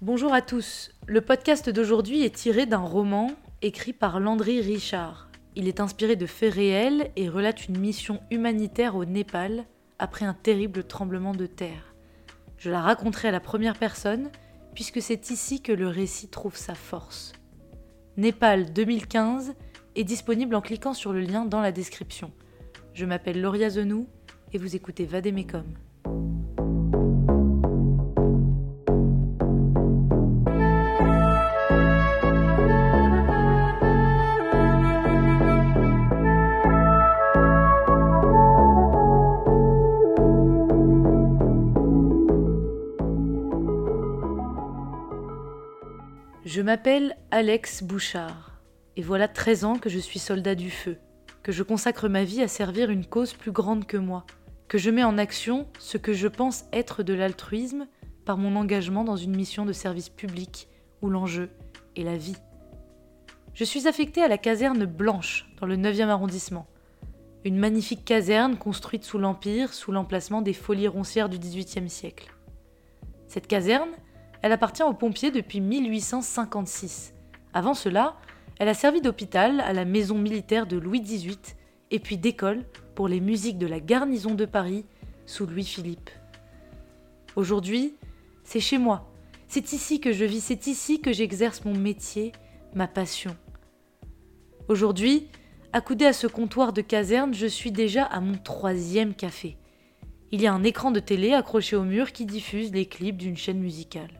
Bonjour à tous. Le podcast d'aujourd'hui est tiré d'un roman écrit par Landry Richard. Il est inspiré de faits réels et relate une mission humanitaire au Népal après un terrible tremblement de terre. Je la raconterai à la première personne puisque c'est ici que le récit trouve sa force. Népal 2015 est disponible en cliquant sur le lien dans la description. Je m'appelle Lauria Zenou et vous écoutez Vademecum. Je m'appelle Alex Bouchard, et voilà 13 ans que je suis soldat du feu, que je consacre ma vie à servir une cause plus grande que moi, que je mets en action ce que je pense être de l'altruisme par mon engagement dans une mission de service public où l'enjeu est la vie. Je suis affectée à la caserne Blanche, dans le 9e arrondissement. Une magnifique caserne construite sous l'Empire, sous l'emplacement des folies roncières du XVIIIe siècle. Cette caserne, elle appartient aux pompiers depuis 1856. Avant cela, elle a servi d'hôpital à la maison militaire de Louis XVIII et puis d'école pour les musiques de la garnison de Paris sous Louis-Philippe. Aujourd'hui, c'est chez moi. C'est ici que je vis, c'est ici que j'exerce mon métier, ma passion. Aujourd'hui, accoudé à ce comptoir de caserne, je suis déjà à mon troisième café. Il y a un écran de télé accroché au mur qui diffuse les clips d'une chaîne musicale.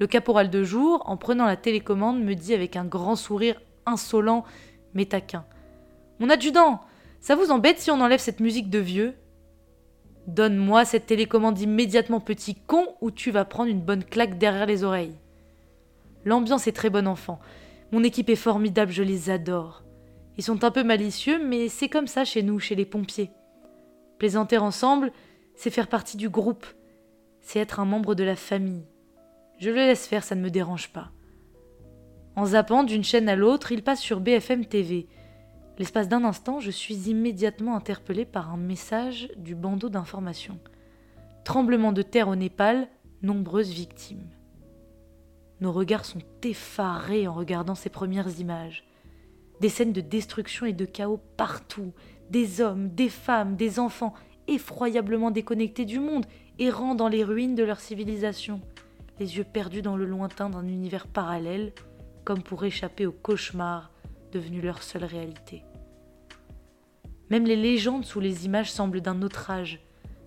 Le caporal de jour, en prenant la télécommande, me dit avec un grand sourire insolent mais taquin Mon adjudant, ça vous embête si on enlève cette musique de vieux? Donne-moi cette télécommande immédiatement, petit con, ou tu vas prendre une bonne claque derrière les oreilles. L'ambiance est très bonne, enfant. Mon équipe est formidable, je les adore. Ils sont un peu malicieux, mais c'est comme ça chez nous, chez les pompiers. Plaisanter ensemble, c'est faire partie du groupe, c'est être un membre de la famille. Je le laisse faire, ça ne me dérange pas. En zappant d'une chaîne à l'autre, il passe sur BFM TV. L'espace d'un instant, je suis immédiatement interpellé par un message du bandeau d'information. Tremblement de terre au Népal, nombreuses victimes. Nos regards sont effarés en regardant ces premières images. Des scènes de destruction et de chaos partout, des hommes, des femmes, des enfants, effroyablement déconnectés du monde, errant dans les ruines de leur civilisation les yeux perdus dans le lointain d'un univers parallèle, comme pour échapper au cauchemar devenu leur seule réalité. Même les légendes sous les images semblent d'un autre âge,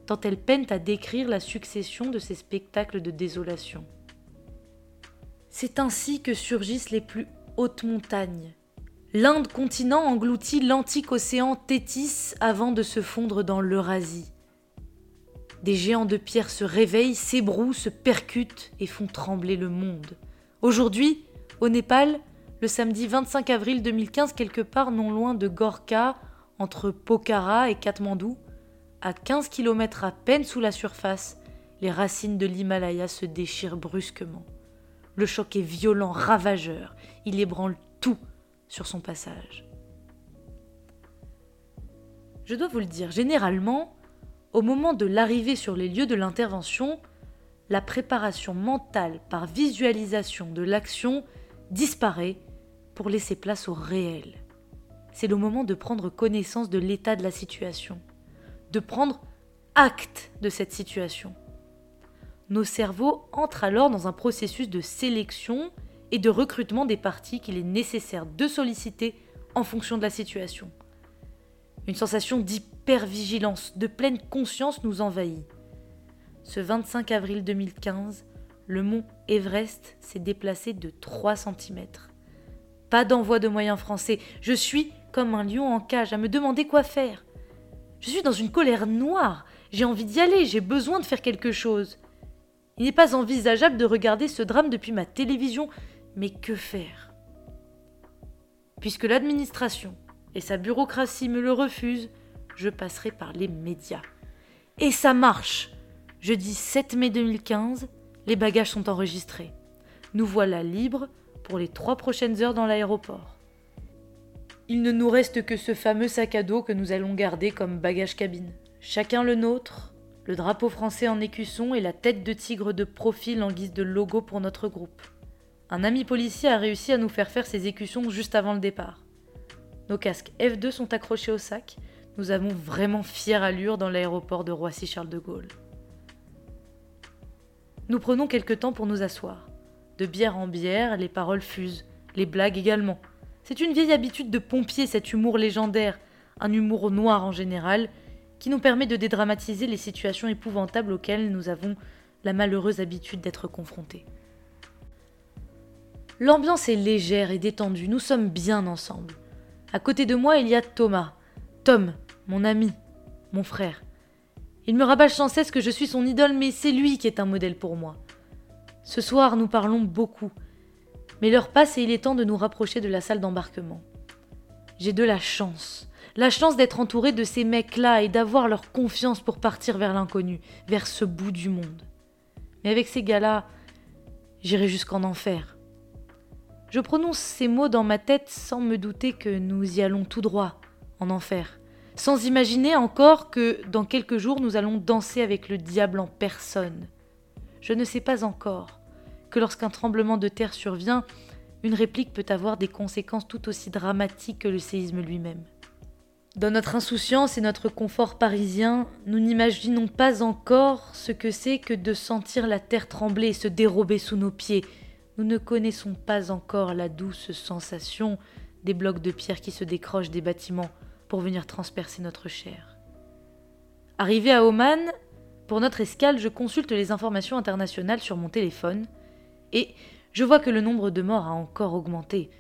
tant elles peinent à décrire la succession de ces spectacles de désolation. C'est ainsi que surgissent les plus hautes montagnes. L'Inde continent engloutit l'antique océan Tétis avant de se fondre dans l'Eurasie. Des géants de pierre se réveillent, s'ébrouent, se percutent et font trembler le monde. Aujourd'hui, au Népal, le samedi 25 avril 2015, quelque part non loin de Gorka, entre Pokhara et Katmandou, à 15 km à peine sous la surface, les racines de l'Himalaya se déchirent brusquement. Le choc est violent, ravageur, il ébranle tout sur son passage. Je dois vous le dire, généralement, au moment de l'arrivée sur les lieux de l'intervention, la préparation mentale par visualisation de l'action disparaît pour laisser place au réel. C'est le moment de prendre connaissance de l'état de la situation, de prendre acte de cette situation. Nos cerveaux entrent alors dans un processus de sélection et de recrutement des parties qu'il est nécessaire de solliciter en fonction de la situation. Une sensation d'hypervigilance, de pleine conscience nous envahit. Ce 25 avril 2015, le mont Everest s'est déplacé de 3 cm. Pas d'envoi de moyens français. Je suis comme un lion en cage à me demander quoi faire. Je suis dans une colère noire. J'ai envie d'y aller, j'ai besoin de faire quelque chose. Il n'est pas envisageable de regarder ce drame depuis ma télévision, mais que faire? Puisque l'administration, et sa bureaucratie me le refuse, je passerai par les médias. Et ça marche Jeudi 7 mai 2015, les bagages sont enregistrés. Nous voilà libres pour les trois prochaines heures dans l'aéroport. Il ne nous reste que ce fameux sac à dos que nous allons garder comme bagage cabine. Chacun le nôtre, le drapeau français en écusson et la tête de tigre de profil en guise de logo pour notre groupe. Un ami policier a réussi à nous faire faire ces écussons juste avant le départ. Nos casques F2 sont accrochés au sac. Nous avons vraiment fière allure dans l'aéroport de Roissy-Charles de Gaulle. Nous prenons quelque temps pour nous asseoir. De bière en bière, les paroles fusent, les blagues également. C'est une vieille habitude de pompier, cet humour légendaire, un humour noir en général, qui nous permet de dédramatiser les situations épouvantables auxquelles nous avons la malheureuse habitude d'être confrontés. L'ambiance est légère et détendue, nous sommes bien ensemble. À côté de moi, il y a Thomas, Tom, mon ami, mon frère. Il me rabâche sans cesse que je suis son idole, mais c'est lui qui est un modèle pour moi. Ce soir, nous parlons beaucoup, mais l'heure passe et il est temps de nous rapprocher de la salle d'embarquement. J'ai de la chance la chance d'être entouré de ces mecs-là et d'avoir leur confiance pour partir vers l'inconnu, vers ce bout du monde. Mais avec ces gars-là, j'irai jusqu'en enfer. Je prononce ces mots dans ma tête sans me douter que nous y allons tout droit, en enfer, sans imaginer encore que dans quelques jours nous allons danser avec le diable en personne. Je ne sais pas encore que lorsqu'un tremblement de terre survient, une réplique peut avoir des conséquences tout aussi dramatiques que le séisme lui-même. Dans notre insouciance et notre confort parisien, nous n'imaginons pas encore ce que c'est que de sentir la terre trembler et se dérober sous nos pieds. Nous ne connaissons pas encore la douce sensation des blocs de pierre qui se décrochent des bâtiments pour venir transpercer notre chair. Arrivé à Oman, pour notre escale, je consulte les informations internationales sur mon téléphone et je vois que le nombre de morts a encore augmenté.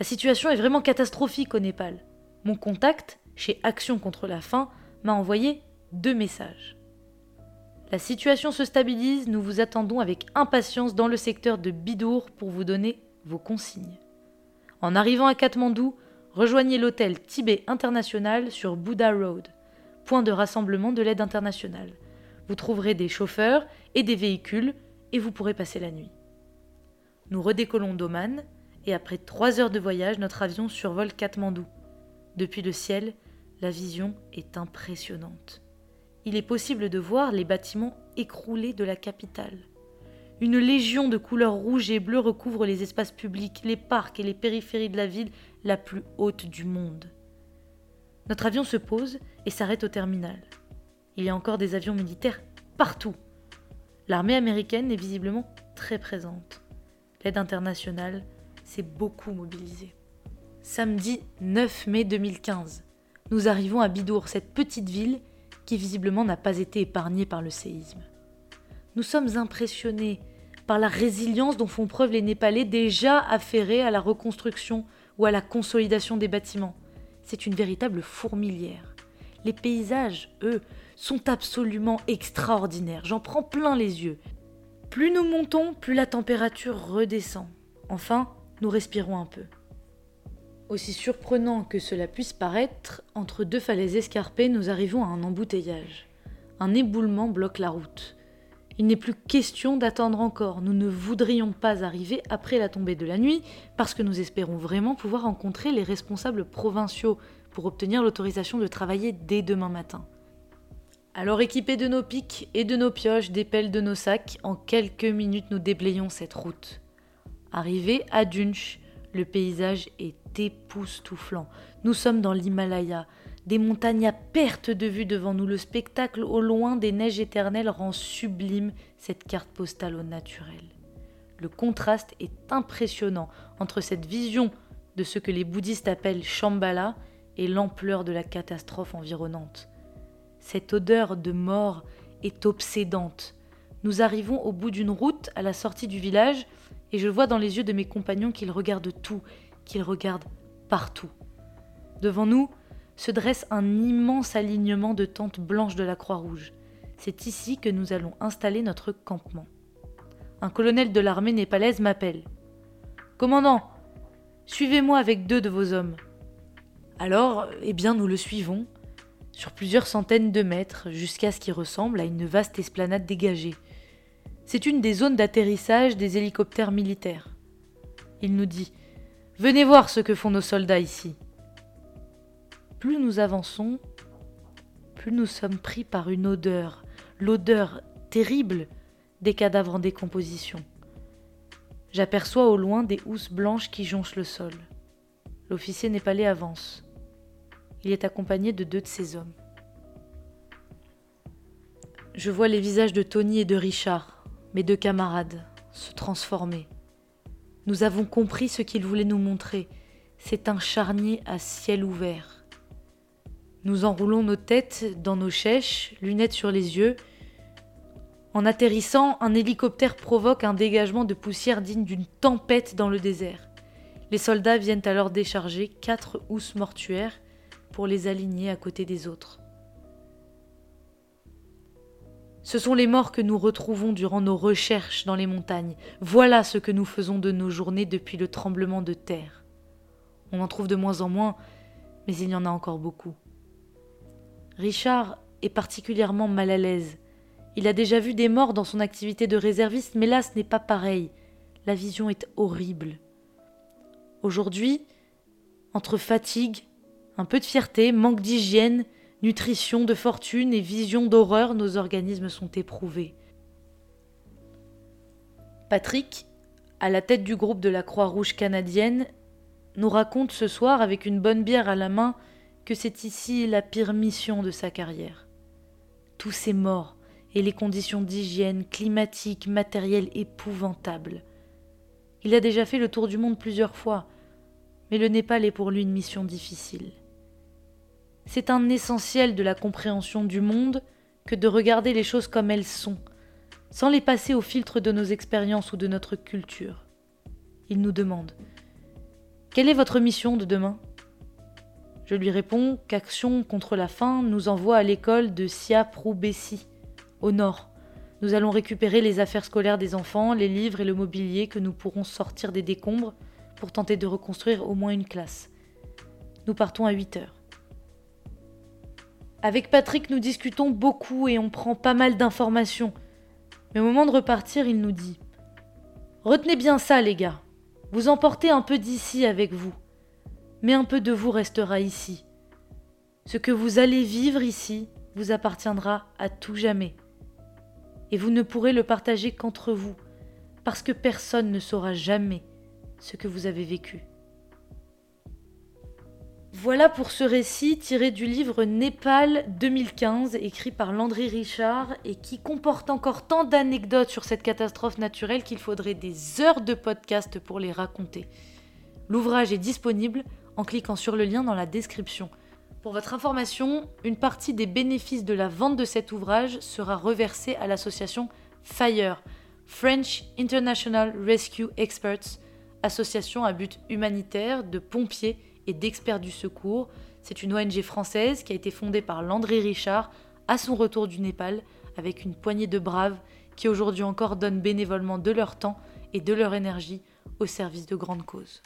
La situation est vraiment catastrophique au Népal. Mon contact, chez Action contre la faim, m'a envoyé deux messages. La situation se stabilise, nous vous attendons avec impatience dans le secteur de Bidour pour vous donner vos consignes. En arrivant à Katmandou, rejoignez l'hôtel Tibet International sur Buddha Road, point de rassemblement de l'aide internationale. Vous trouverez des chauffeurs et des véhicules et vous pourrez passer la nuit. Nous redécollons d'Oman et après trois heures de voyage, notre avion survole Katmandou. Depuis le ciel, la vision est impressionnante. Il est possible de voir les bâtiments écroulés de la capitale. Une légion de couleurs rouges et bleues recouvre les espaces publics, les parcs et les périphéries de la ville la plus haute du monde. Notre avion se pose et s'arrête au terminal. Il y a encore des avions militaires partout. L'armée américaine est visiblement très présente. L'aide internationale s'est beaucoup mobilisée samedi 9 mai 2015. Nous arrivons à Bidour, cette petite ville qui visiblement n'a pas été épargnée par le séisme. Nous sommes impressionnés par la résilience dont font preuve les Népalais déjà affairés à la reconstruction ou à la consolidation des bâtiments. C'est une véritable fourmilière. Les paysages, eux, sont absolument extraordinaires. J'en prends plein les yeux. Plus nous montons, plus la température redescend. Enfin, nous respirons un peu. Aussi surprenant que cela puisse paraître, entre deux falaises escarpées, nous arrivons à un embouteillage. Un éboulement bloque la route. Il n'est plus question d'attendre encore. Nous ne voudrions pas arriver après la tombée de la nuit parce que nous espérons vraiment pouvoir rencontrer les responsables provinciaux pour obtenir l'autorisation de travailler dès demain matin. Alors équipés de nos pics et de nos pioches, des pelles de nos sacs, en quelques minutes nous déblayons cette route. Arrivé à Dunch, le paysage est époustouflant. Nous sommes dans l'Himalaya, des montagnes à perte de vue devant nous. Le spectacle au loin des neiges éternelles rend sublime cette carte postale au naturel. Le contraste est impressionnant entre cette vision de ce que les bouddhistes appellent Shambhala et l'ampleur de la catastrophe environnante. Cette odeur de mort est obsédante. Nous arrivons au bout d'une route à la sortie du village et je vois dans les yeux de mes compagnons qu'ils regardent tout, qu'ils regardent partout. Devant nous se dresse un immense alignement de tentes blanches de la Croix-Rouge. C'est ici que nous allons installer notre campement. Un colonel de l'armée népalaise m'appelle. Commandant, suivez-moi avec deux de vos hommes. Alors, eh bien, nous le suivons, sur plusieurs centaines de mètres, jusqu'à ce qui ressemble à une vaste esplanade dégagée. C'est une des zones d'atterrissage des hélicoptères militaires. Il nous dit Venez voir ce que font nos soldats ici. Plus nous avançons, plus nous sommes pris par une odeur, l'odeur terrible des cadavres en décomposition. J'aperçois au loin des housses blanches qui jonchent le sol. L'officier népalais avance. Il est accompagné de deux de ses hommes. Je vois les visages de Tony et de Richard, mes deux camarades, se transformer. Nous avons compris ce qu'il voulait nous montrer. C'est un charnier à ciel ouvert. Nous enroulons nos têtes dans nos chèches, lunettes sur les yeux. En atterrissant, un hélicoptère provoque un dégagement de poussière digne d'une tempête dans le désert. Les soldats viennent alors décharger quatre housses mortuaires pour les aligner à côté des autres. Ce sont les morts que nous retrouvons durant nos recherches dans les montagnes. Voilà ce que nous faisons de nos journées depuis le tremblement de terre. On en trouve de moins en moins, mais il y en a encore beaucoup. Richard est particulièrement mal à l'aise. Il a déjà vu des morts dans son activité de réserviste, mais là ce n'est pas pareil. La vision est horrible. Aujourd'hui, entre fatigue, un peu de fierté, manque d'hygiène, nutrition de fortune et vision d'horreur, nos organismes sont éprouvés. Patrick, à la tête du groupe de la Croix-Rouge canadienne, nous raconte ce soir avec une bonne bière à la main que c'est ici la pire mission de sa carrière. Tous ces morts et les conditions d'hygiène, climatiques, matérielles épouvantables. Il a déjà fait le tour du monde plusieurs fois, mais le Népal est pour lui une mission difficile. C'est un essentiel de la compréhension du monde que de regarder les choses comme elles sont, sans les passer au filtre de nos expériences ou de notre culture. Il nous demande Quelle est votre mission de demain? Je lui réponds qu'Action contre la faim nous envoie à l'école de Siaprou-Bessi, au nord. Nous allons récupérer les affaires scolaires des enfants, les livres et le mobilier que nous pourrons sortir des décombres pour tenter de reconstruire au moins une classe. Nous partons à 8 heures. Avec Patrick, nous discutons beaucoup et on prend pas mal d'informations. Mais au moment de repartir, il nous dit Retenez bien ça, les gars. Vous emportez un peu d'ici avec vous. Mais un peu de vous restera ici. Ce que vous allez vivre ici vous appartiendra à tout jamais. Et vous ne pourrez le partager qu'entre vous, parce que personne ne saura jamais ce que vous avez vécu. Voilà pour ce récit tiré du livre Népal 2015, écrit par Landry Richard, et qui comporte encore tant d'anecdotes sur cette catastrophe naturelle qu'il faudrait des heures de podcast pour les raconter. L'ouvrage est disponible en cliquant sur le lien dans la description. Pour votre information, une partie des bénéfices de la vente de cet ouvrage sera reversée à l'association FIRE, French International Rescue Experts, association à but humanitaire de pompiers et d'experts du secours. C'est une ONG française qui a été fondée par Landry Richard à son retour du Népal avec une poignée de braves qui aujourd'hui encore donnent bénévolement de leur temps et de leur énergie au service de grandes causes.